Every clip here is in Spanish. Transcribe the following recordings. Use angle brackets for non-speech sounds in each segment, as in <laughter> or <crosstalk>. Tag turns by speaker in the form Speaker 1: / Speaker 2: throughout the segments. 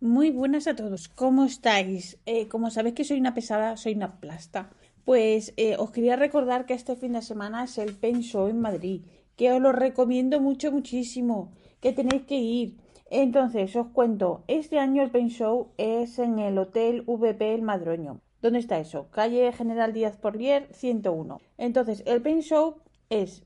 Speaker 1: Muy buenas a todos, ¿cómo estáis? Eh, como sabéis que soy una pesada, soy una plasta. Pues eh, os quería recordar que este fin de semana es el Pen Show en Madrid, que os lo recomiendo mucho, muchísimo, que tenéis que ir. Entonces, os cuento, este año el Pen Show es en el Hotel VP El Madroño. ¿Dónde está eso? Calle General Díaz Porlier, 101. Entonces, el Pen Show es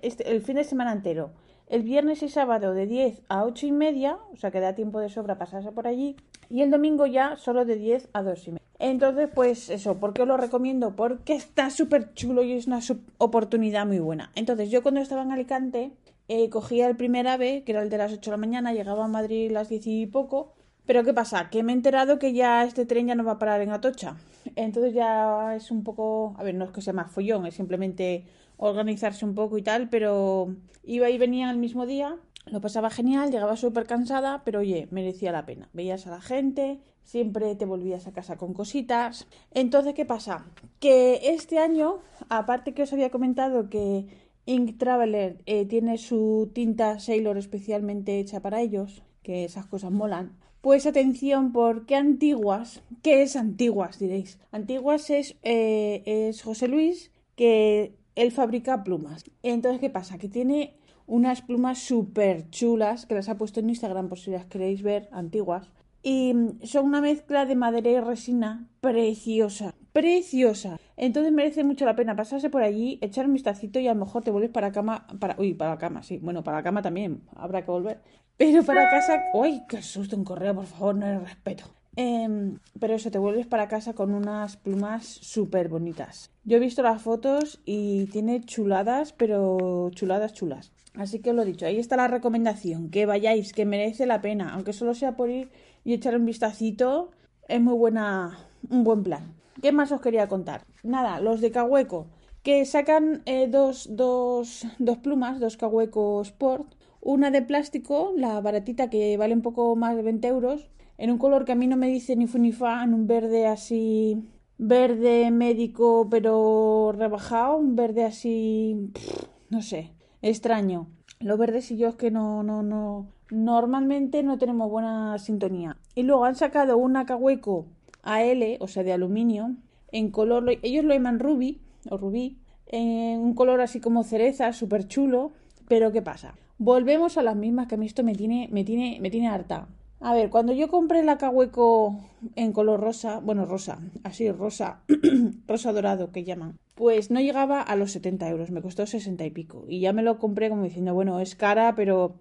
Speaker 1: este, el fin de semana entero el viernes y sábado de 10 a 8 y media, o sea que da tiempo de sobra pasarse por allí, y el domingo ya solo de 10 a 2 y media. Entonces, pues eso, ¿por qué os lo recomiendo? Porque está súper chulo y es una oportunidad muy buena. Entonces, yo cuando estaba en Alicante, eh, cogía el primer ave, que era el de las 8 de la mañana, llegaba a Madrid a las 10 y poco, pero ¿qué pasa? Que me he enterado que ya este tren ya no va a parar en Atocha. Entonces ya es un poco, a ver, no es que sea más follón, es simplemente organizarse un poco y tal, pero iba y venía el mismo día, lo pasaba genial, llegaba súper cansada, pero oye, merecía la pena. Veías a la gente, siempre te volvías a casa con cositas. Entonces, ¿qué pasa? Que este año, aparte que os había comentado que Ink Traveler eh, tiene su tinta Sailor especialmente hecha para ellos, que esas cosas molan. Pues atención, porque Antiguas, ¿qué es Antiguas? Diréis. Antiguas es, eh, es José Luis, que él fabrica plumas. Entonces, ¿qué pasa? Que tiene unas plumas súper chulas que las ha puesto en Instagram por si las queréis ver, antiguas. Y son una mezcla de madera y resina preciosa, preciosa. Entonces merece mucho la pena pasarse por allí, echar un vistacito y a lo mejor te vuelves para cama, para, uy, para cama, sí, bueno, para cama también, habrá que volver. Pero para casa, uy, qué susto un correo, por favor, no hay respeto. Em, pero eso, te vuelves para casa con unas plumas súper bonitas. Yo he visto las fotos y tiene chuladas, pero chuladas chulas. Así que os lo dicho, ahí está la recomendación, que vayáis, que merece la pena, aunque solo sea por ir y echar un vistacito, es muy buena, un buen plan. ¿Qué más os quería contar? Nada, los de Cahueco, que sacan eh, dos, dos, dos plumas, dos Cahueco Sport, una de plástico, la baratita que vale un poco más de 20 euros, en un color que a mí no me dice ni fu ni fa, en un verde así, verde médico pero rebajado, un verde así, no sé, extraño. Los verdes y yo es que no, no, no, normalmente no tenemos buena sintonía. Y luego han sacado una Cahueco AL, o sea, de aluminio, en color, ellos lo llaman rubí, o rubí, en un color así como cereza, súper chulo, pero ¿qué pasa? Volvemos a las mismas que a mí esto me tiene, me tiene, me tiene harta. A ver, cuando yo compré la Cahueco en color rosa, bueno, rosa, así, rosa, <clears throat> rosa dorado que llaman, pues no llegaba a los 70 euros, me costó 60 y pico. Y ya me lo compré como diciendo, bueno, es cara, pero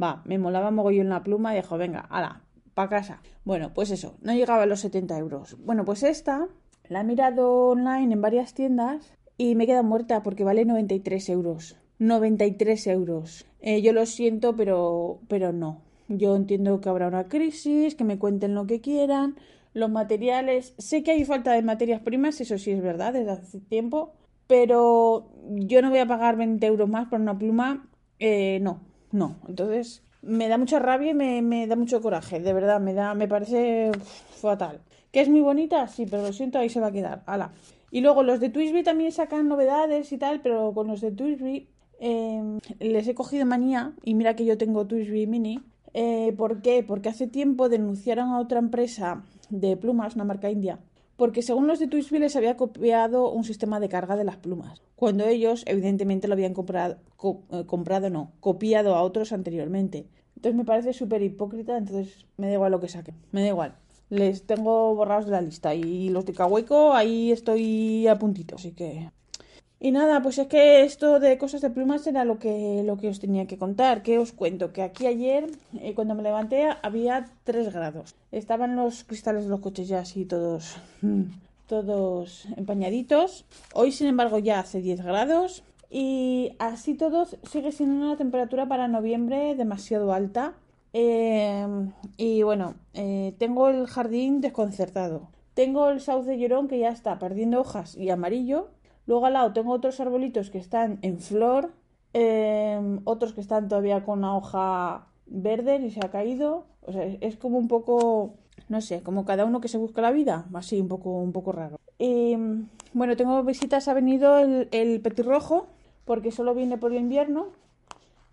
Speaker 1: va, me molaba mogollón la pluma y dijo, venga, ala, pa' casa. Bueno, pues eso, no llegaba a los 70 euros. Bueno, pues esta la he mirado online en varias tiendas y me queda muerta porque vale 93 euros. 93 euros. Eh, yo lo siento, pero, pero no. Yo entiendo que habrá una crisis, que me cuenten lo que quieran, los materiales. Sé que hay falta de materias primas, eso sí es verdad, desde hace tiempo, pero yo no voy a pagar 20 euros más por una pluma. Eh, no, no. Entonces me da mucha rabia y me, me, da mucho coraje, de verdad, me da, me parece fatal. ¿Que es muy bonita? Sí, pero lo siento, ahí se va a quedar. Ala. Y luego los de Twisby también sacan novedades y tal, pero con los de Twisby eh, les he cogido manía, y mira que yo tengo Twisby Mini, eh, ¿Por qué? Porque hace tiempo denunciaron a otra empresa de plumas, una marca india, porque según los de Twisby les había copiado un sistema de carga de las plumas, cuando ellos evidentemente lo habían comprado, eh, comprado no, copiado a otros anteriormente. Entonces me parece súper hipócrita, entonces me da igual lo que saquen, me da igual. Les tengo borrados de la lista y los de Kaweco ahí estoy a puntito, así que y nada, pues es que esto de cosas de plumas era lo que, lo que os tenía que contar. ¿Qué os cuento? Que aquí ayer, eh, cuando me levanté, había 3 grados. Estaban los cristales de los coches ya así todos, <laughs> todos empañaditos. Hoy, sin embargo, ya hace 10 grados. Y así todo sigue siendo una temperatura para noviembre demasiado alta. Em, y bueno, eh, tengo el jardín desconcertado. Tengo el sauce llorón que ya está perdiendo hojas y amarillo. Luego al lado tengo otros arbolitos que están en flor. Em, otros que están todavía con una hoja verde y se ha caído. O sea, es como un poco, no sé, como cada uno que se busca la vida. Así, un poco, un poco raro. Y bueno, tengo visitas, ha venido el, petirrojo, porque solo viene por el invierno.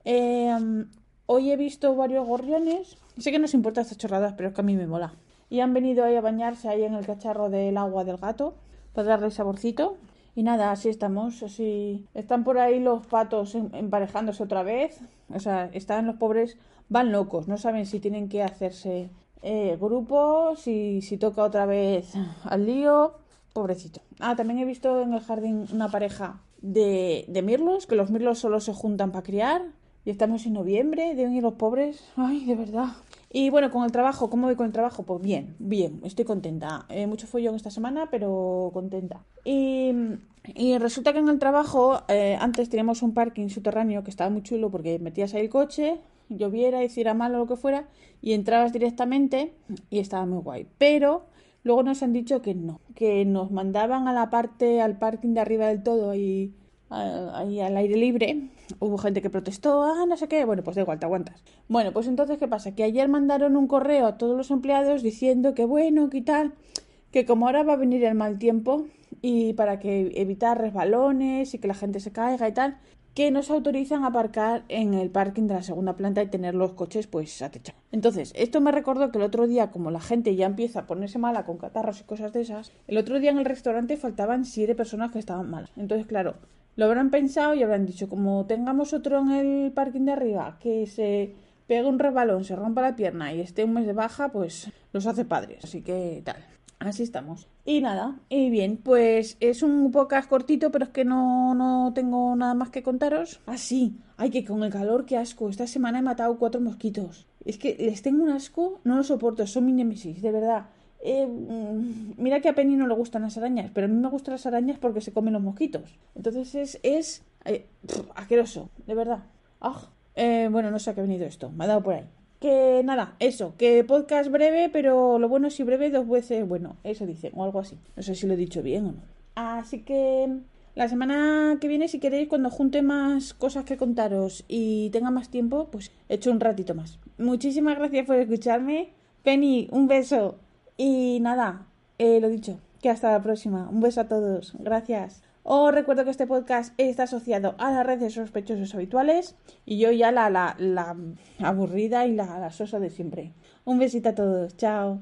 Speaker 1: Eh, Hoy he visto varios gorriones. Sé que no os importa estas chorradas, pero es que a mí me mola. Y han venido ahí a bañarse ahí en el cacharro del agua del gato para darle saborcito. Y nada, así estamos, así. Están por ahí los patos emparejándose otra vez. O sea, están los pobres, van locos, no saben si tienen que hacerse eh, grupos, si, si toca otra vez al lío. Pobrecito. Ah, también he visto en el jardín una pareja de, de mirlos, que los mirlos solo se juntan para criar. Y estamos en noviembre, deben ir los pobres. Ay, de verdad. Y bueno, con el trabajo, ¿cómo voy con el trabajo? Pues bien, bien, estoy contenta. Eh, mucho follón esta semana, pero contenta. Y, resulta que en el trabajo, eh, antes teníamos un parking subterráneo que estaba muy chulo porque metías ahí el coche, lloviera, hiciera mal o lo que fuera, y entrabas directamente y estaba muy guay. Pero luego nos han dicho que no, que nos mandaban a la parte, al parking de arriba del todo y ahí al aire libre, hubo gente que protestó, ah, no sé qué, bueno, pues da igual, te aguantas. Bueno, pues entonces, ¿qué pasa? Que ayer mandaron un correo a todos los empleados diciendo que bueno, que tal, que como ahora va a venir el mal tiempo y para que evitar resbalones y que la gente se caiga y tal, que nos autorizan a aparcar en el parking de la segunda planta y tener los coches pues atechados. Entonces, esto me recordó que el otro día, como la gente ya empieza a ponerse mala con catarros y cosas de esas, el otro día en el restaurante faltaban siete personas que estaban malas. Entonces, claro, lo habrán pensado y habrán dicho, como tengamos otro en el parking de arriba que se pegue un rebalón, se rompa la pierna y esté un mes de baja, pues los hace padres. Así que tal. Así estamos. Y nada, y bien, pues es un podcast cortito, pero es que no, no tengo nada más que contaros. Ah, sí, ay, que con el calor, qué asco. Esta semana he matado cuatro mosquitos. Es que les tengo un asco, no lo soporto, son mi némesis, de verdad. Eh, mm, mira que a Penny no le gustan las arañas, pero a mí me gustan las arañas porque se comen los mosquitos. Entonces es, es eh, asqueroso, de verdad. Ah, eh, bueno, no sé a qué ha venido esto, me ha dado por ahí. Que nada, eso, que podcast breve, pero lo bueno es si breve dos veces, bueno, eso dicen, o algo así. No sé si lo he dicho bien o no. Así que la semana que viene, si queréis, cuando junte más cosas que contaros y tenga más tiempo, pues echo un ratito más. Muchísimas gracias por escucharme. Penny, un beso. Y nada, eh, lo dicho, que hasta la próxima. Un beso a todos. Gracias. Os recuerdo que este podcast está asociado a las redes sospechosos habituales y yo ya la, la, la aburrida y la, la sosa de siempre. Un besito a todos. Chao.